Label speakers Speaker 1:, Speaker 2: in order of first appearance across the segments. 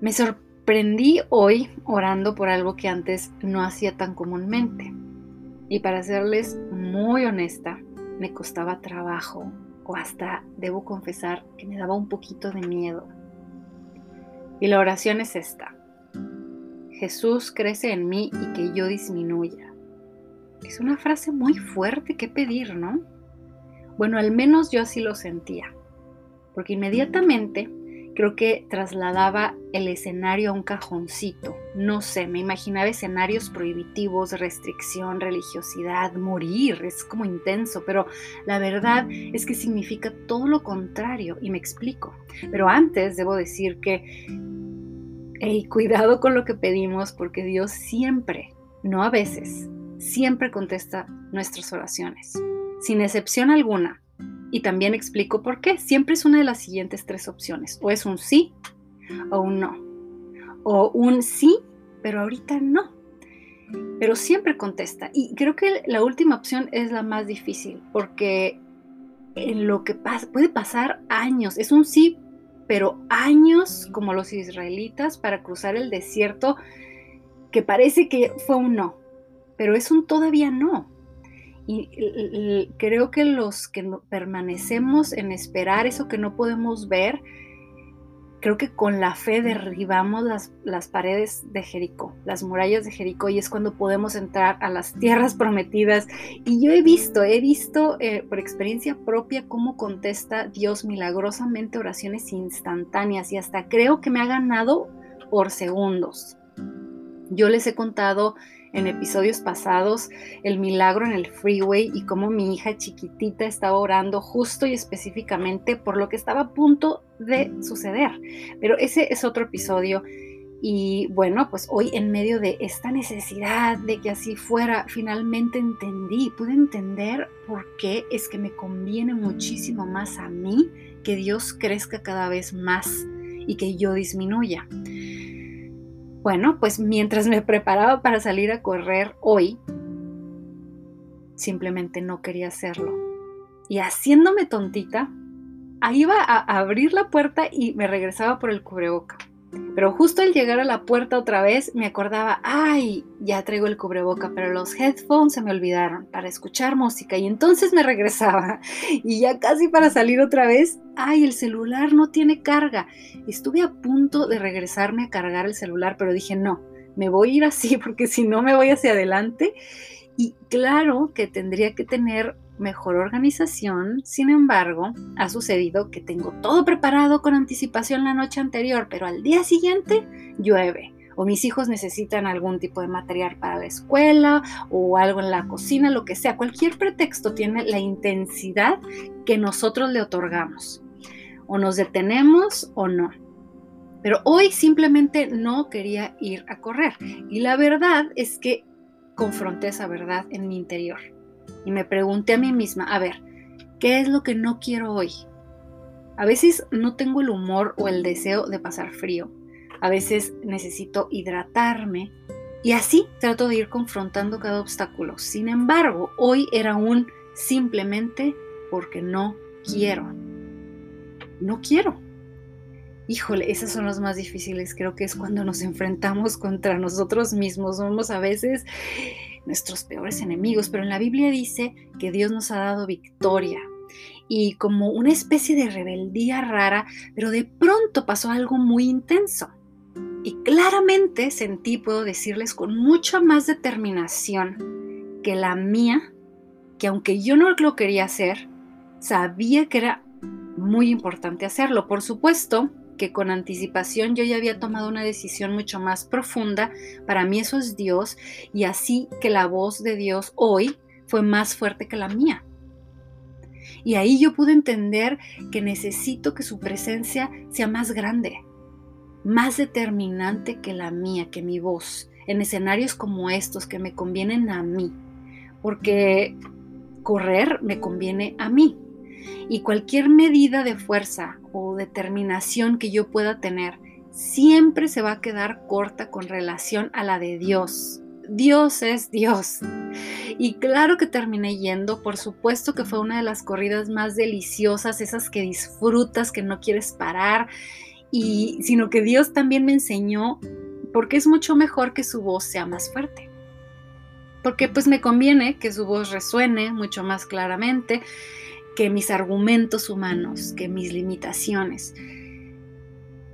Speaker 1: Me sorprendí hoy orando por algo que antes no hacía tan comúnmente. Y para serles muy honesta, me costaba trabajo o hasta debo confesar que me daba un poquito de miedo. Y la oración es esta. Jesús crece en mí y que yo disminuya. Es una frase muy fuerte que pedir, ¿no? Bueno, al menos yo así lo sentía, porque inmediatamente creo que trasladaba el escenario a un cajoncito. No sé, me imaginaba escenarios prohibitivos, restricción, religiosidad, morir, es como intenso, pero la verdad es que significa todo lo contrario y me explico. Pero antes debo decir que, hey, cuidado con lo que pedimos porque Dios siempre, no a veces, siempre contesta nuestras oraciones, sin excepción alguna. Y también explico por qué. Siempre es una de las siguientes tres opciones. O es un sí o un no. O un sí, pero ahorita no. Pero siempre contesta. Y creo que la última opción es la más difícil porque en lo que pasa, puede pasar años. Es un sí, pero años como los israelitas para cruzar el desierto que parece que fue un no. Pero es un todavía no. Y creo que los que permanecemos en esperar eso que no podemos ver, creo que con la fe derribamos las, las, paredes de Jericó, las murallas de Jericó, y es cuando podemos entrar a las tierras prometidas. Y yo he visto, he visto eh, por experiencia propia cómo contesta Dios milagrosamente oraciones instantáneas y hasta creo que me ha ganado por segundos. Yo les he contado en episodios pasados el milagro en el freeway y cómo mi hija chiquitita estaba orando justo y específicamente por lo que estaba a punto de suceder. Pero ese es otro episodio. Y bueno, pues hoy en medio de esta necesidad de que así fuera, finalmente entendí, pude entender por qué es que me conviene muchísimo más a mí que Dios crezca cada vez más y que yo disminuya. Bueno, pues mientras me preparaba para salir a correr hoy, simplemente no quería hacerlo. Y haciéndome tontita, iba a abrir la puerta y me regresaba por el cubreboca. Pero justo al llegar a la puerta otra vez me acordaba, ay, ya traigo el cubreboca, pero los headphones se me olvidaron para escuchar música y entonces me regresaba y ya casi para salir otra vez, ay, el celular no tiene carga. Estuve a punto de regresarme a cargar el celular, pero dije, no, me voy a ir así porque si no me voy hacia adelante. Y claro que tendría que tener mejor organización, sin embargo, ha sucedido que tengo todo preparado con anticipación la noche anterior, pero al día siguiente llueve o mis hijos necesitan algún tipo de material para la escuela o algo en la cocina, lo que sea. Cualquier pretexto tiene la intensidad que nosotros le otorgamos. O nos detenemos o no. Pero hoy simplemente no quería ir a correr. Y la verdad es que confronté esa verdad en mi interior y me pregunté a mí misma, a ver, ¿qué es lo que no quiero hoy? A veces no tengo el humor o el deseo de pasar frío. A veces necesito hidratarme y así trato de ir confrontando cada obstáculo. Sin embargo, hoy era un simplemente porque no quiero. No quiero. Híjole, esas son las más difíciles. Creo que es cuando nos enfrentamos contra nosotros mismos. Somos a veces nuestros peores enemigos, pero en la Biblia dice que Dios nos ha dado victoria y como una especie de rebeldía rara, pero de pronto pasó algo muy intenso. Y claramente sentí, puedo decirles, con mucha más determinación que la mía, que aunque yo no lo quería hacer, sabía que era muy importante hacerlo. Por supuesto, que con anticipación yo ya había tomado una decisión mucho más profunda, para mí eso es Dios, y así que la voz de Dios hoy fue más fuerte que la mía. Y ahí yo pude entender que necesito que su presencia sea más grande, más determinante que la mía, que mi voz, en escenarios como estos que me convienen a mí, porque correr me conviene a mí, y cualquier medida de fuerza o determinación que yo pueda tener siempre se va a quedar corta con relación a la de Dios. Dios es Dios. Y claro que terminé yendo, por supuesto que fue una de las corridas más deliciosas, esas que disfrutas, que no quieres parar. y sino que Dios también me enseñó porque es mucho mejor que su voz sea más fuerte. Porque pues me conviene que su voz resuene mucho más claramente que mis argumentos humanos, que mis limitaciones.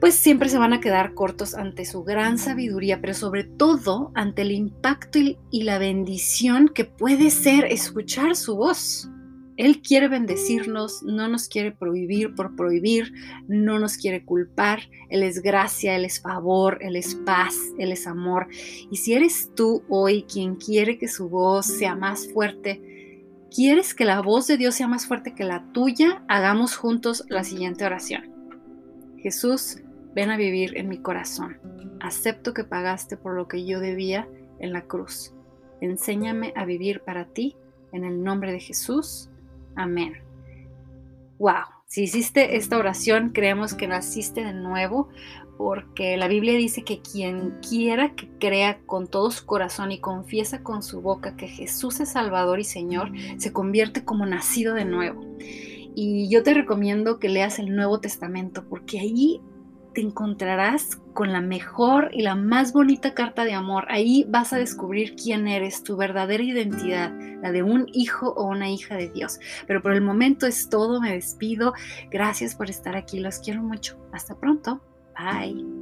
Speaker 1: Pues siempre se van a quedar cortos ante su gran sabiduría, pero sobre todo ante el impacto y la bendición que puede ser escuchar su voz. Él quiere bendecirnos, no nos quiere prohibir por prohibir, no nos quiere culpar. Él es gracia, Él es favor, Él es paz, Él es amor. Y si eres tú hoy quien quiere que su voz sea más fuerte, quieres que la voz de Dios sea más fuerte que la tuya, hagamos juntos la siguiente oración. Jesús, ven a vivir en mi corazón. Acepto que pagaste por lo que yo debía en la cruz. Enséñame a vivir para ti. En el nombre de Jesús. Amén. Wow, si hiciste esta oración, creemos que naciste de nuevo, porque la Biblia dice que quien quiera que crea con todo su corazón y confiesa con su boca que Jesús es Salvador y Señor, se convierte como nacido de nuevo. Y yo te recomiendo que leas el Nuevo Testamento, porque ahí te encontrarás con la mejor y la más bonita carta de amor. Ahí vas a descubrir quién eres, tu verdadera identidad, la de un hijo o una hija de Dios. Pero por el momento es todo, me despido. Gracias por estar aquí, los quiero mucho. Hasta pronto. Bye.